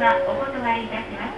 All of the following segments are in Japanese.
はお断りいたします。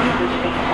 Thank you.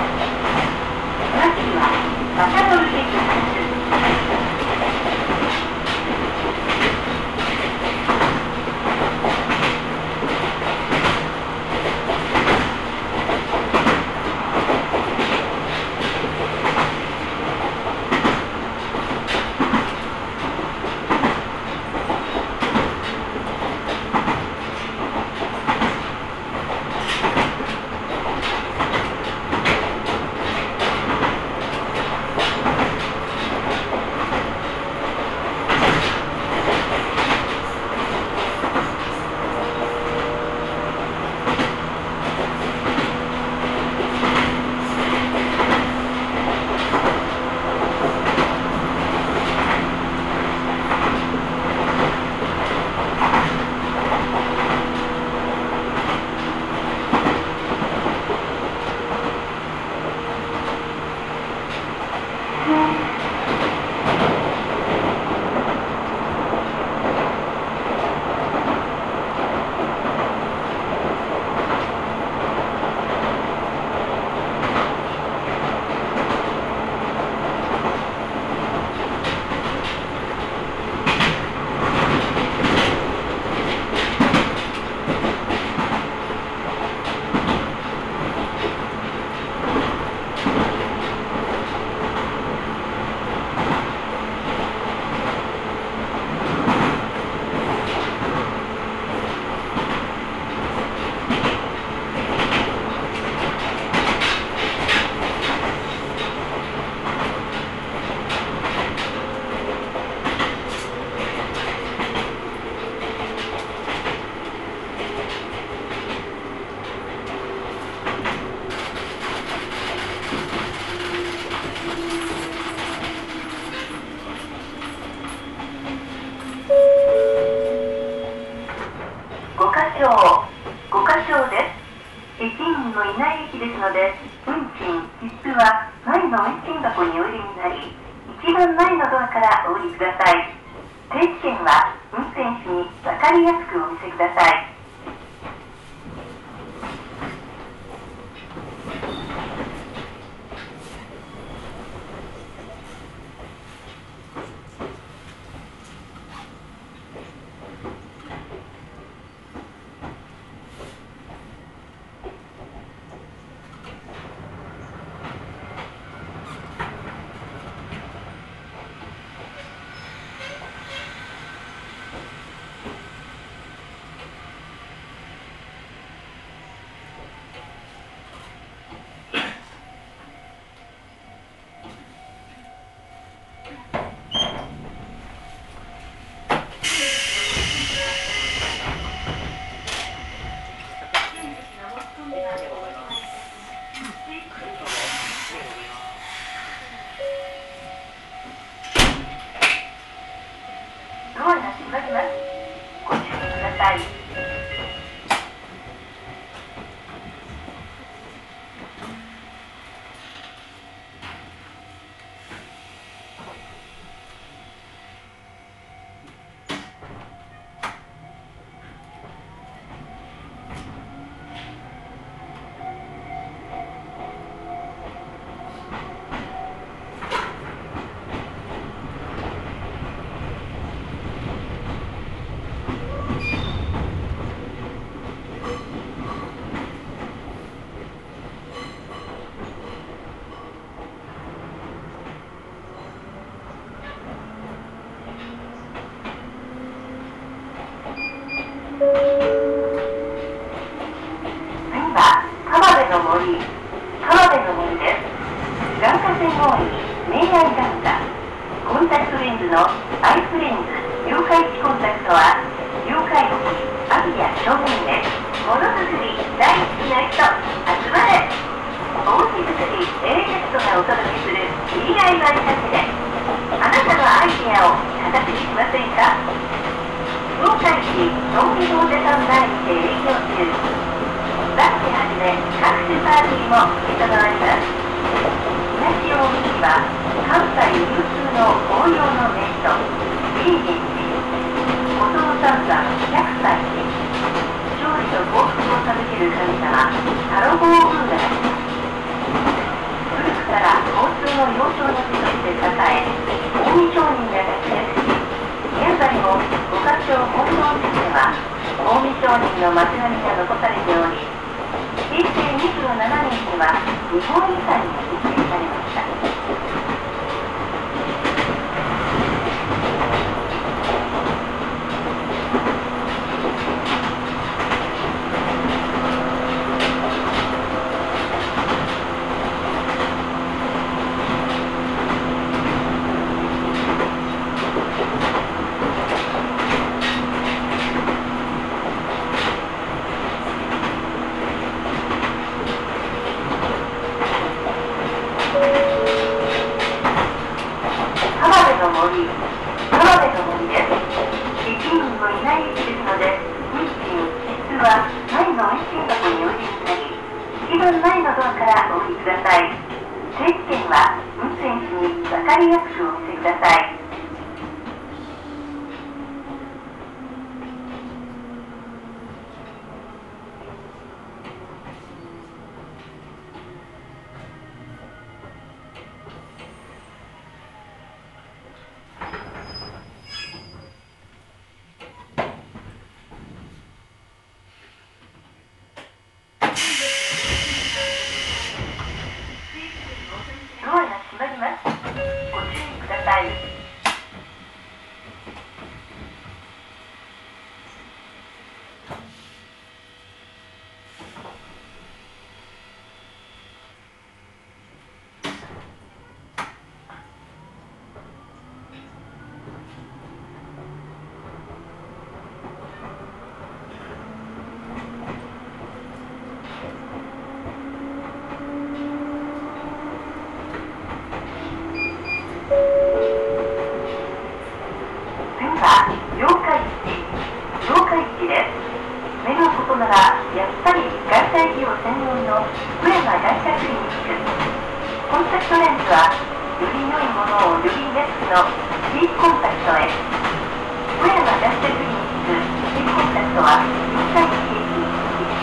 町本郷駅では近江町人の町並みが残されており平成27年には日本遺産に指定にお降ください一番前のドアからお降りください定期券は運転士に分かりやすくお見せください。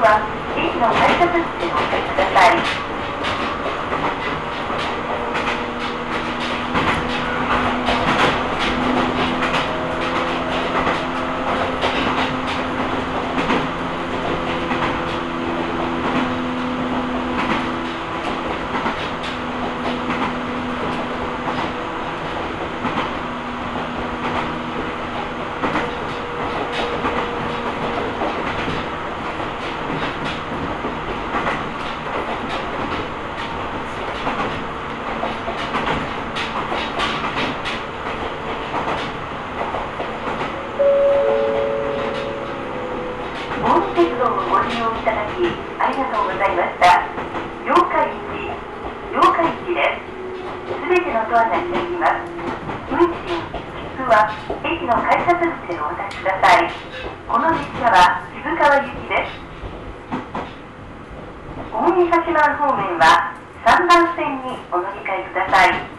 は、駅の改札口へお越しください。川行きです。大三方面は3番線にお乗り換えください。